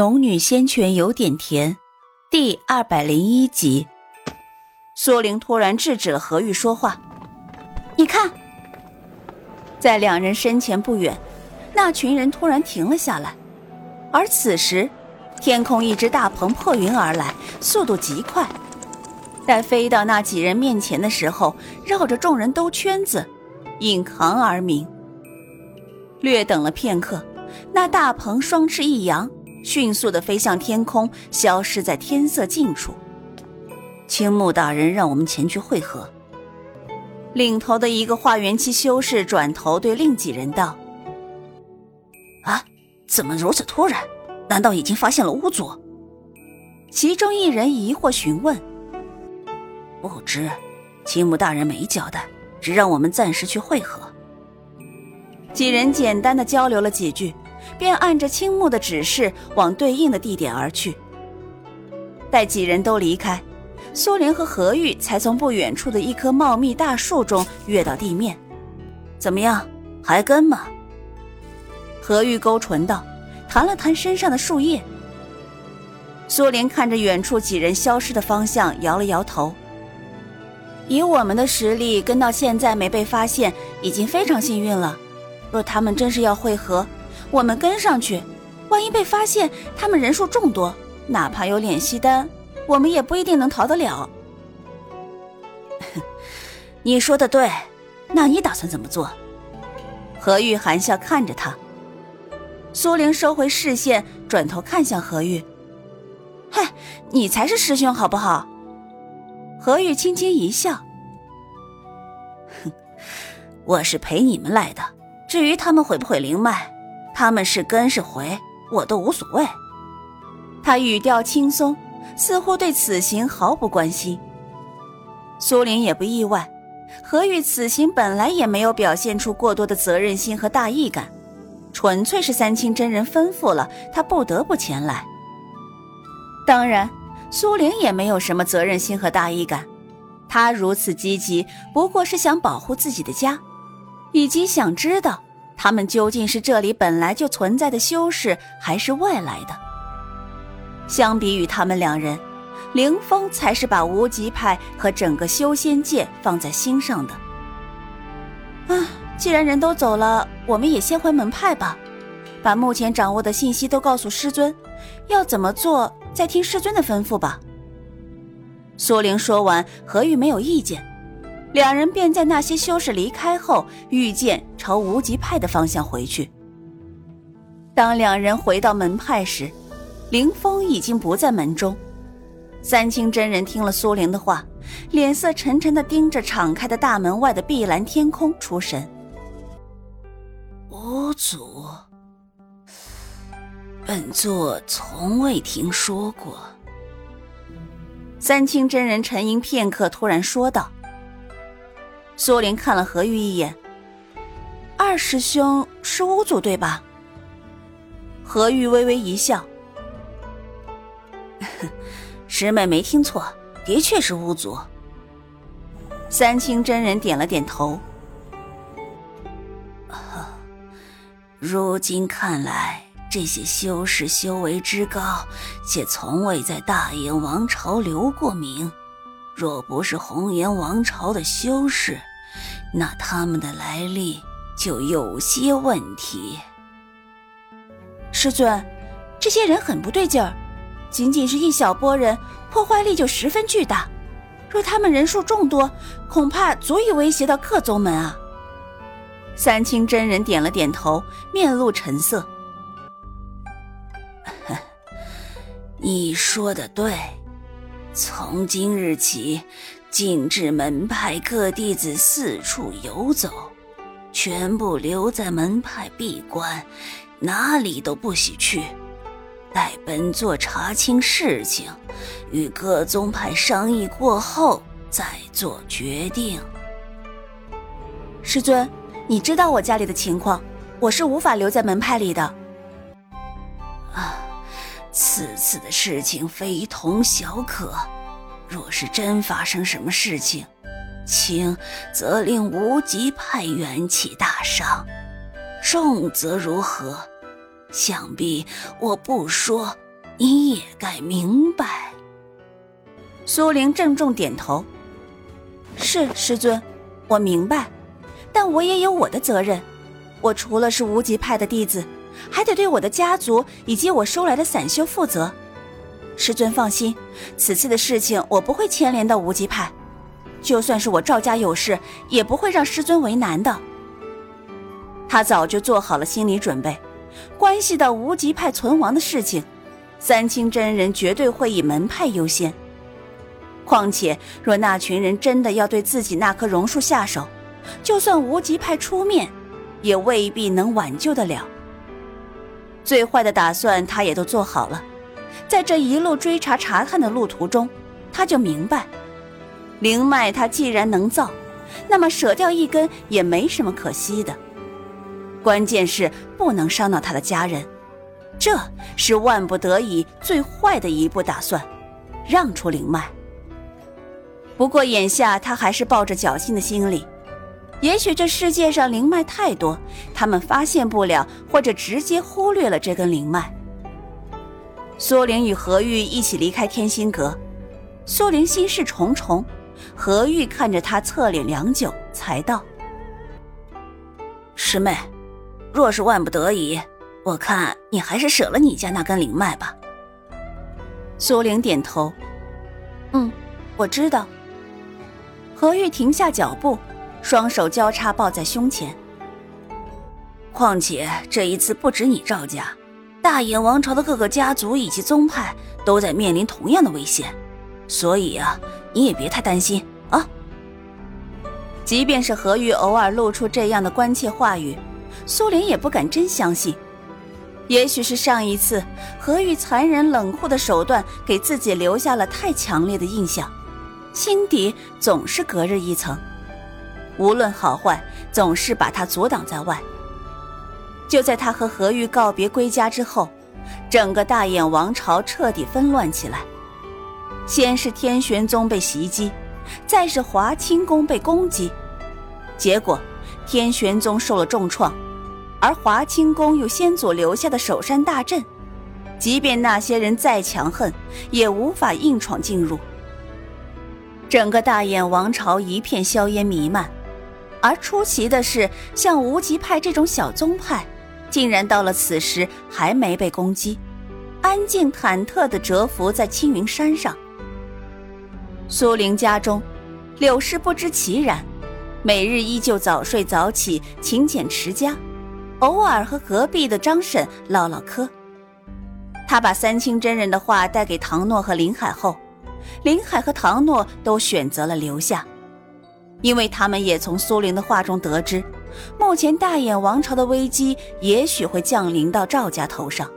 农女仙泉有点甜，第二百零一集。苏玲突然制止了何玉说话。你看，在两人身前不远，那群人突然停了下来。而此时，天空一只大鹏破云而来，速度极快。待飞到那几人面前的时候，绕着众人兜圈子，引航而鸣。略等了片刻，那大鹏双翅一扬。迅速的飞向天空，消失在天色尽处。青木大人让我们前去会合。领头的一个化元期修士转头对另几人道：“啊，怎么如此突然？难道已经发现了巫族？”其中一人疑惑询问：“不知，青木大人没交代，只让我们暂时去会合。”几人简单的交流了几句。便按着青木的指示往对应的地点而去。待几人都离开，苏莲和何玉才从不远处的一棵茂密大树中跃到地面。怎么样，还跟吗？何玉勾唇道，弹了弹身上的树叶。苏莲看着远处几人消失的方向，摇了摇头。以我们的实力，跟到现在没被发现，已经非常幸运了。若他们真是要会合，我们跟上去，万一被发现，他们人数众多，哪怕有敛息丹，我们也不一定能逃得了。你说的对，那你打算怎么做？何玉含笑看着他。苏玲收回视线，转头看向何玉：“嗨，你才是师兄好不好？”何玉轻轻一笑：“哼，我是陪你们来的，至于他们毁不毁灵脉。”他们是跟是回，我都无所谓。他语调轻松，似乎对此行毫不关心。苏玲也不意外，何玉此行本来也没有表现出过多的责任心和大义感，纯粹是三清真人吩咐了，他不得不前来。当然，苏玲也没有什么责任心和大义感，她如此积极，不过是想保护自己的家，以及想知道。他们究竟是这里本来就存在的修士，还是外来的？相比于他们两人，凌风才是把无极派和整个修仙界放在心上的。啊，既然人都走了，我们也先回门派吧，把目前掌握的信息都告诉师尊，要怎么做，再听师尊的吩咐吧。苏玲说完，何玉没有意见。两人便在那些修士离开后，御剑朝无极派的方向回去。当两人回到门派时，林峰已经不在门中。三清真人听了苏玲的话，脸色沉沉的盯着敞开的大门外的碧蓝天空出神。无祖，本座从未听说过。三清真人沉吟片刻，突然说道。苏玲看了何玉一眼。二师兄是巫族对吧？何玉微微一笑，师妹没听错，的确是巫族。三清真人点了点头。如今看来，这些修士修为之高，且从未在大燕王朝留过名。若不是红颜王朝的修士，那他们的来历就有些问题。师尊，这些人很不对劲儿，仅仅是一小波人，破坏力就十分巨大。若他们人数众多，恐怕足以威胁到各宗门啊。三清真人点了点头，面露沉色。你说的对，从今日起。禁止门派各弟子四处游走，全部留在门派闭关，哪里都不许去。待本座查清事情，与各宗派商议过后再做决定。师尊，你知道我家里的情况，我是无法留在门派里的。啊，此次的事情非同小可。若是真发生什么事情，轻则令无极派元气大伤，重则如何？想必我不说，你也该明白。苏玲郑重点头：“是师尊，我明白，但我也有我的责任。我除了是无极派的弟子，还得对我的家族以及我收来的散修负责。师尊放心，此次的事情我不会牵连到无极派。就算是我赵家有事，也不会让师尊为难的。”他早就做好了心理准备，关系到无极派存亡的事情。三清真人绝对会以门派优先。况且，若那群人真的要对自己那棵榕树下手，就算无极派出面，也未必能挽救得了。最坏的打算他也都做好了。在这一路追查查探的路途中，他就明白，灵脉他既然能造，那么舍掉一根也没什么可惜的。关键是不能伤到他的家人。这是万不得已最坏的一步打算，让出灵脉。不过眼下他还是抱着侥幸的心理，也许这世界上灵脉太多，他们发现不了，或者直接忽略了这根灵脉。苏玲与何玉一起离开天心阁，苏玲心事重重，何玉看着她侧脸良久，才道：“师妹，若是万不得已。”我看你还是舍了你家那根灵脉吧。苏玲点头，嗯，我知道。何玉停下脚步，双手交叉抱在胸前。况且这一次不止你赵家，大眼王朝的各个家族以及宗派都在面临同样的危险，所以啊，你也别太担心啊。即便是何玉偶尔露出这样的关切话语，苏玲也不敢真相信。也许是上一次何玉残忍冷酷的手段给自己留下了太强烈的印象，心底总是隔着一层，无论好坏，总是把他阻挡在外。就在他和何玉告别归家之后，整个大眼王朝彻底纷乱起来。先是天玄宗被袭击，再是华清宫被攻击，结果天玄宗受了重创。而华清宫有先祖留下的守山大阵，即便那些人再强横，也无法硬闯进入。整个大燕王朝一片硝烟弥漫，而出奇的是，像无极派这种小宗派，竟然到了此时还没被攻击，安静忐忑地蛰伏在青云山上。苏玲家中，柳氏不知其然，每日依旧早睡早起，勤俭持家。偶尔和隔壁的张婶唠唠嗑，他把三清真人的话带给唐诺和林海后，林海和唐诺都选择了留下，因为他们也从苏玲的话中得知，目前大眼王朝的危机也许会降临到赵家头上，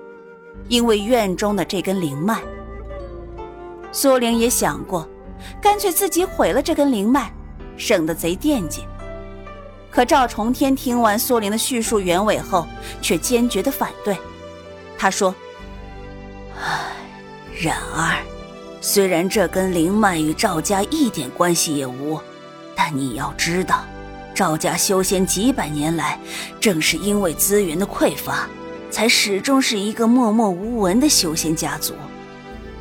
因为院中的这根灵脉。苏玲也想过，干脆自己毁了这根灵脉，省得贼惦记。可赵重天听完苏玲的叙述原委后，却坚决的反对。他说：“唉，然而，虽然这根灵脉与赵家一点关系也无，但你要知道，赵家修仙几百年来，正是因为资源的匮乏，才始终是一个默默无闻的修仙家族。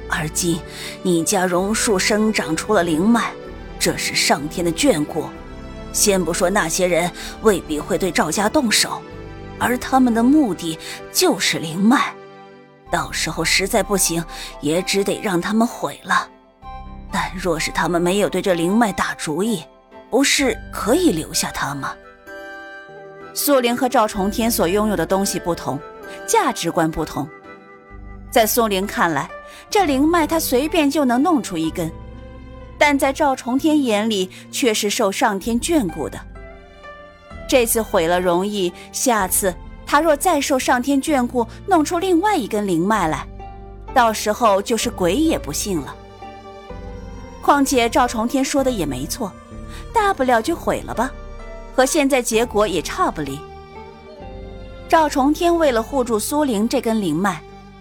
而今你家榕树生长出了灵脉，这是上天的眷顾。”先不说那些人未必会对赵家动手，而他们的目的就是灵脉，到时候实在不行，也只得让他们毁了。但若是他们没有对这灵脉打主意，不是可以留下他吗？苏玲和赵重天所拥有的东西不同，价值观不同，在苏玲看来，这灵脉他随便就能弄出一根。但在赵重天眼里，却是受上天眷顾的。这次毁了容易，下次他若再受上天眷顾，弄出另外一根灵脉来，到时候就是鬼也不信了。况且赵重天说的也没错，大不了就毁了吧，和现在结果也差不离。赵重天为了护住苏灵这根灵脉，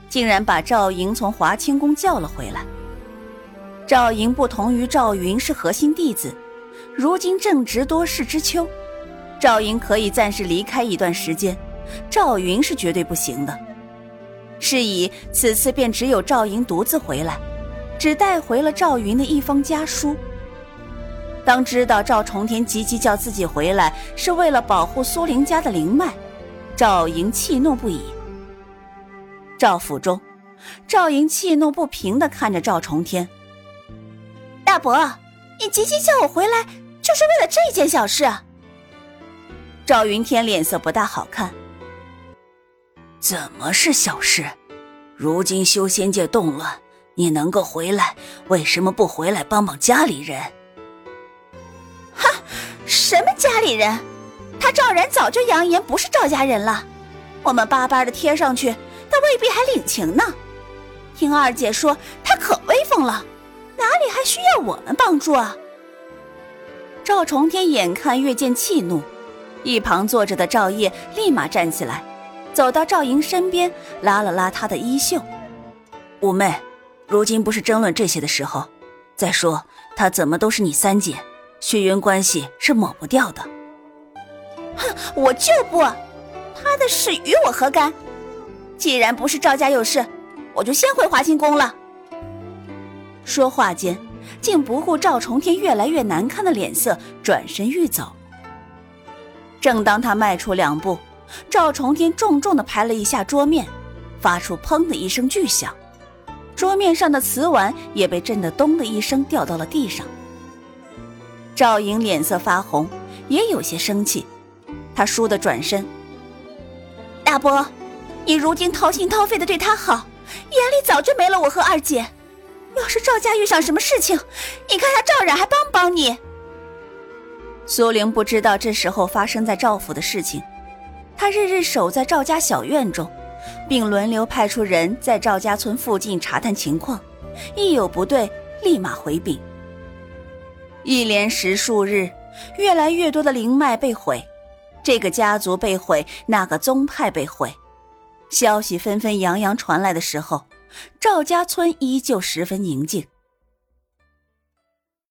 竟然把赵莹从华清宫叫了回来。赵莹不同于赵云是核心弟子，如今正值多事之秋，赵莹可以暂时离开一段时间，赵云是绝对不行的。是以此次便只有赵莹独自回来，只带回了赵云的一封家书。当知道赵重天急急叫自己回来是为了保护苏林家的灵脉，赵莹气怒不已。赵府中，赵莹气怒不平的看着赵重天：“大伯，你急急叫我回来，就是为了这件小事？”赵云天脸色不大好看。怎么是小事？如今修仙界动乱，你能够回来，为什么不回来帮帮家里人？什么家里人？他赵然早就扬言不是赵家人了。我们巴巴的贴上去，他未必还领情呢。听二姐说，他可威风了，哪里还需要我们帮助啊？赵重天眼看越见气怒，一旁坐着的赵烨立马站起来。走到赵莹身边，拉了拉她的衣袖。五妹，如今不是争论这些的时候。再说，她怎么都是你三姐，血缘关系是抹不掉的。哼，我就不，他的事与我何干？既然不是赵家有事，我就先回华清宫了。说话间，竟不顾赵重天越来越难看的脸色，转身欲走。正当他迈出两步。赵重天重重的拍了一下桌面，发出“砰”的一声巨响，桌面上的瓷碗也被震得“咚”的一声掉到了地上。赵莹脸色发红，也有些生气，她倏地转身：“大伯，你如今掏心掏肺的对他好，眼里早就没了我和二姐。要是赵家遇上什么事情，你看他赵冉还帮不帮你？”苏玲不知道这时候发生在赵府的事情。他日日守在赵家小院中，并轮流派出人在赵家村附近查探情况，一有不对立马回禀。一连十数日，越来越多的灵脉被毁，这个家族被毁，那个宗派被毁，消息纷纷扬扬传来的时候，赵家村依旧十分宁静。